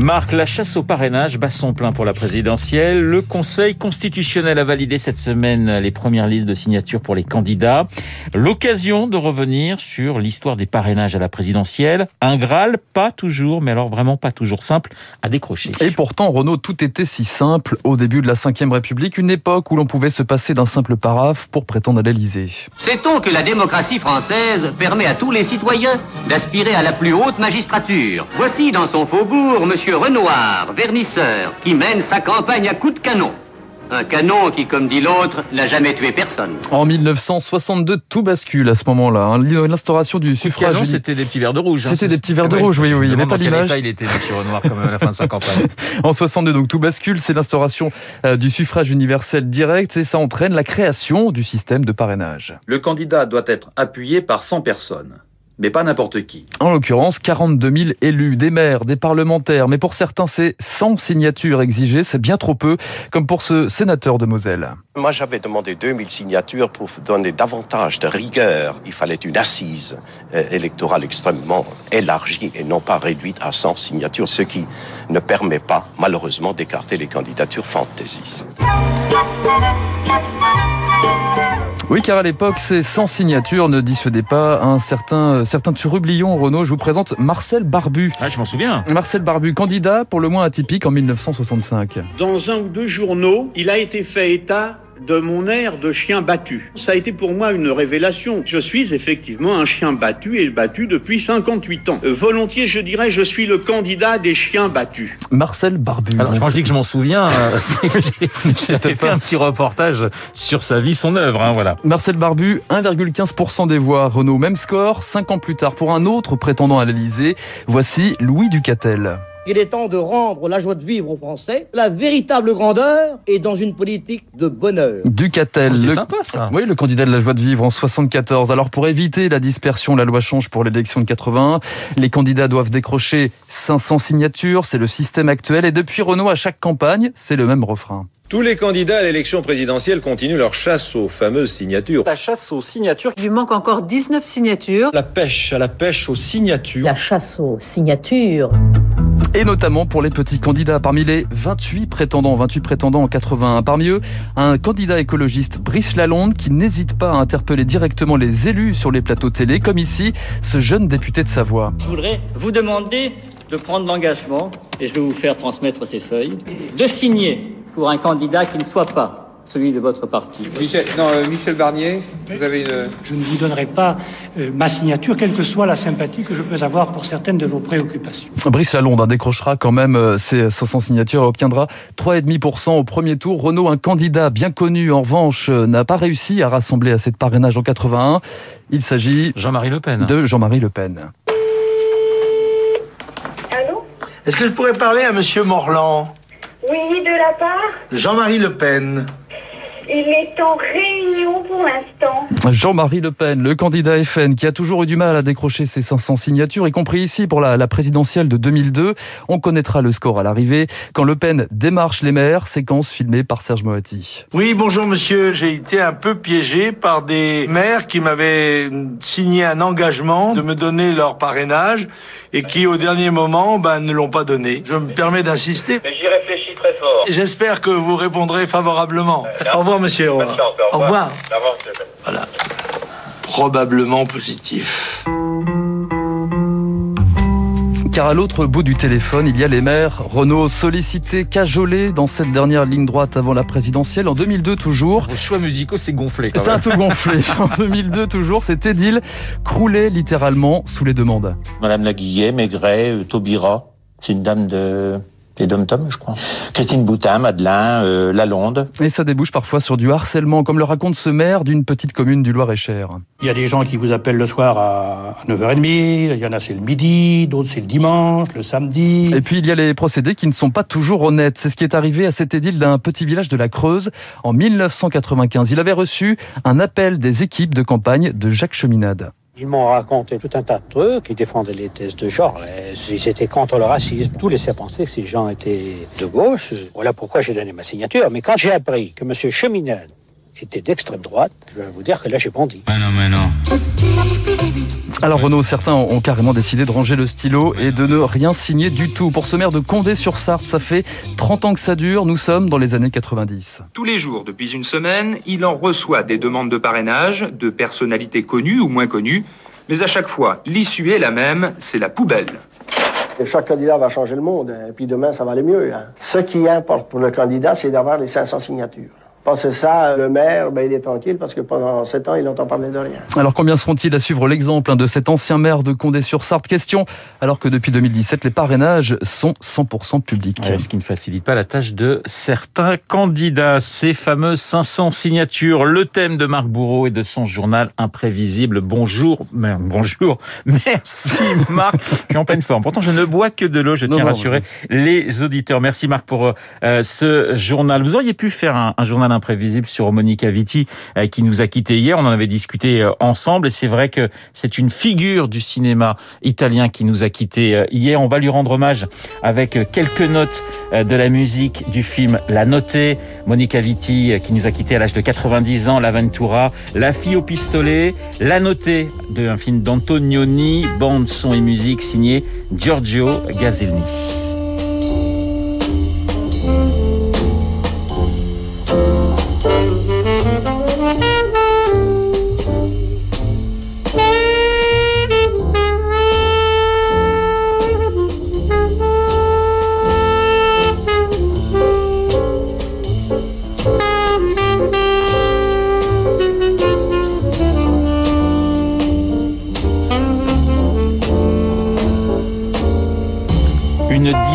Marc, la chasse au parrainage bat son plein pour la présidentielle. Le Conseil constitutionnel a validé cette semaine les premières listes de signatures pour les candidats. L'occasion de revenir sur l'histoire des parrainages à la présidentielle. Un Graal, pas toujours, mais alors vraiment pas toujours simple à décrocher. Et pourtant, Renaud, tout était si simple au début de la Ve République, une époque où l'on pouvait se passer d'un simple paraphe pour prétendre à l'Élysée. Sait-on que la démocratie française permet à tous les citoyens d'aspirer à la plus haute magistrature? Voici dans son faubourg Monsieur Renoir, vernisseur, qui mène sa campagne à coups de canon. Un canon qui, comme dit l'autre, n'a jamais tué personne. En 1962, tout bascule à ce moment-là. hein. L'instauration du suffrage. Canon, c'était des petits verres de rouge. hein. C'était des petits verres de Ouais. rouge, oui, oui. Il n'y avait pas d'image. il était, Monsieur Renoir, quand même, à la fin de sa campagne. En 62, donc tout bascule, c'est l'instauration euh, du suffrage universel direct et ça entraîne la création du système de parrainage. Le candidat doit être appuyé par 100 personnes, mais pas n'importe qui. En l'occurrence, 42 000 élus, des maires, des parlementaires, mais pour certains, c'est 100 signatures exigées, c'est bien trop peu, comme pour ce sénateur de Moselle. Moi, j'avais demandé 2000 signatures pour donner davantage de rigueur. Il fallait une assise euh, électorale extrêmement élargie et non pas réduite à 100 signatures, ce qui ne permet pas, malheureusement, d'écarter les candidatures fantaisistes. Oui, car à l'époque, ces 100 signatures ne dissuadaient pas un certain, euh, certain turublion, Renaud. Je vous présente Marcel Barbu. Ah, je m'en souviens. Marcel Barbu, candidat pour le moins atypique en 1965. Dans un ou deux journaux, il a été fait état de mon air de chien battu. Ça a été pour moi une révélation. Je suis effectivement un chien battu et battu depuis 58 ans. Euh, volontiers, je dirais, je suis le candidat des chiens battus. Marcel Barbu. Alors, quand je dis que je m'en souviens, euh, c'est que j'ai- j'avais fait un petit reportage sur sa vie, son œuvre, hein, voilà. Marcel Barbu, 1,15% des voix. Renault, même score, 5 ans plus tard pour un autre prétendant à l'Elysée. Voici Louis Ducatel. Il est temps de rendre la joie de vivre aux Français. La véritable grandeur est dans une politique de bonheur. Ducatel. Oh, c'est le- sympa, ça. Oui, le candidat de la joie de vivre en 74. Alors pour éviter la dispersion, la loi change pour l'élection de 81. Les candidats doivent décrocher 500 signatures. C'est le système actuel. Et depuis Renault, à chaque campagne, c'est le même refrain. Tous les candidats à l'élection présidentielle continuent leur chasse aux fameuses signatures. La chasse aux signatures. Il lui manque encore 19 signatures. La pêche à la pêche aux signatures. La chasse aux signatures. Et notamment pour les petits candidats. Parmi les 28 prétendants, 28 prétendants en 81. Parmi eux, un candidat écologiste, Brice Lalonde, qui n'hésite pas à interpeller directement les élus sur les plateaux télé, comme ici, ce jeune député de Savoie. Je voudrais vous demander de prendre l'engagement, et je vais vous faire transmettre ces feuilles, de signer pour un candidat qui ne soit pas celui de votre parti. Michel, non, euh, Michel Barnier, vous avez une... Je ne vous donnerai pas euh, ma signature, quelle que soit la sympathie que je peux avoir pour certaines de vos préoccupations. Brice Lalonde hein, décrochera quand même euh, ses 500 signatures et obtiendra 3,5% au premier tour. Renault, un candidat bien connu, en revanche, euh, n'a pas réussi à rassembler assez de parrainage en 81. Il s'agit Jean-Marie Le Pen. de Jean-Marie Le Pen. Allô? Est-ce que je pourrais parler à Monsieur Morland? Oui, de la part? Jean-Marie Le Pen. Il est en réunion pour l'instant. Jean-Marie Le Pen, le candidat FN, qui a toujours eu du mal à décrocher ses 500 signatures, y compris ici pour la, la présidentielle de 2002. On connaîtra le score à l'arrivée. Quand Le Pen démarche les maires, séquence filmée par Serge Moati. Oui, bonjour monsieur. J'ai été un peu piégé par des maires qui m'avaient signé un engagement de me donner leur parrainage et qui, au dernier moment, ben, ne l'ont pas donné. Je me permets d'insister. J'espère que vous répondrez favorablement. Au revoir, monsieur. Au revoir. Au revoir. Voilà. Probablement positif. Car à l'autre bout du téléphone, il y a les maires. Renault sollicité, cajolé dans cette dernière ligne droite avant la présidentielle. En 2002 toujours. Vos choix musicaux, c'est gonflé. C'est un peu gonflé. En 2002 toujours, c'est Édile, croulé littéralement sous les demandes. Madame Laguillet, Maigret, euh, Taubira, c'est une dame de des dom-toms, je crois. Christine Boutin, Madeleine, euh, Lalonde. Et ça débouche parfois sur du harcèlement, comme le raconte ce maire d'une petite commune du Loir-et-Cher. Il y a des gens qui vous appellent le soir à 9h30, il y en a c'est le midi, d'autres c'est le dimanche, le samedi. Et puis il y a les procédés qui ne sont pas toujours honnêtes. C'est ce qui est arrivé à cette édile d'un petit village de la Creuse en 1995. Il avait reçu un appel des équipes de campagne de Jacques Cheminade. Ils m'ont raconté tout un tas de trucs. Ils défendaient les thèses de genre. Ils étaient contre le racisme. Tout laissait penser que ces gens étaient de gauche. Voilà pourquoi j'ai donné ma signature. Mais quand j'ai appris que M. Cheminade était d'extrême droite, je vais vous dire que là, j'ai bondi. Non, mais non. Alors Renaud, certains ont carrément décidé de ranger le stylo et de ne rien signer du tout. Pour ce maire de Condé-sur-Sarthe, ça fait 30 ans que ça dure, nous sommes dans les années 90. Tous les jours, depuis une semaine, il en reçoit des demandes de parrainage de personnalités connues ou moins connues, mais à chaque fois, l'issue est la même, c'est la poubelle. Et chaque candidat va changer le monde, et puis demain, ça va aller mieux. hein. Ce qui importe pour le candidat, c'est d'avoir les 500 signatures. Parce ça, le maire, ben, il est tranquille parce que pendant 7 ans, il n'entend parler de rien. Alors combien seront-ils à suivre l'exemple hein, de cet ancien maire de Condé-sur-Sarthe? Question, alors que depuis 2017, les parrainages sont 100% publics. Ouais, ce qui ne facilite pas la tâche de certains candidats. Ces fameuses 500 signatures, le thème de Marc Bourreau et de son journal imprévisible. Bonjour, mais- bonjour, merci Marc. Je suis en pleine forme. Pourtant, je ne bois que de l'eau. Je Non, tiens à non, rassurer les auditeurs. Merci Marc pour euh, ce journal. Vous auriez pu faire un, un journal imprévisible sur Monica Vitti euh, qui nous a quittés hier. On en avait discuté euh, ensemble et c'est vrai que c'est une figure du cinéma italien qui nous a quittés euh, hier. On va lui rendre hommage avec quelques notes de la musique du film La Notée. Monica Vitti qui nous a quittés à l'âge de 90 ans, L'Aventura, La fille au pistolet, La Notée d'un film d'Antonioni, bande son et musique signée Giorgio Gazelni.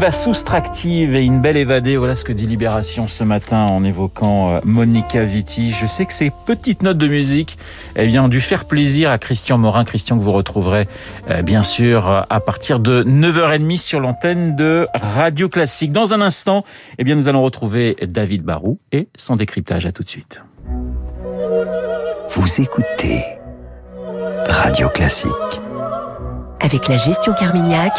Diva soustractive et une belle évadée, voilà ce que dit Libération ce matin en évoquant euh, Monica Vitti. Je sais que ces petites notes de musique eh bien, ont dû faire plaisir à Christian Morin, Christian que vous retrouverez euh, bien sûr euh, à partir de 9h30 sur l'antenne de Radio Classique. Dans un instant, eh bien, nous allons retrouver David Barou et son décryptage. À tout de suite. Vous écoutez Radio Classique. Avec la gestion Carmignac,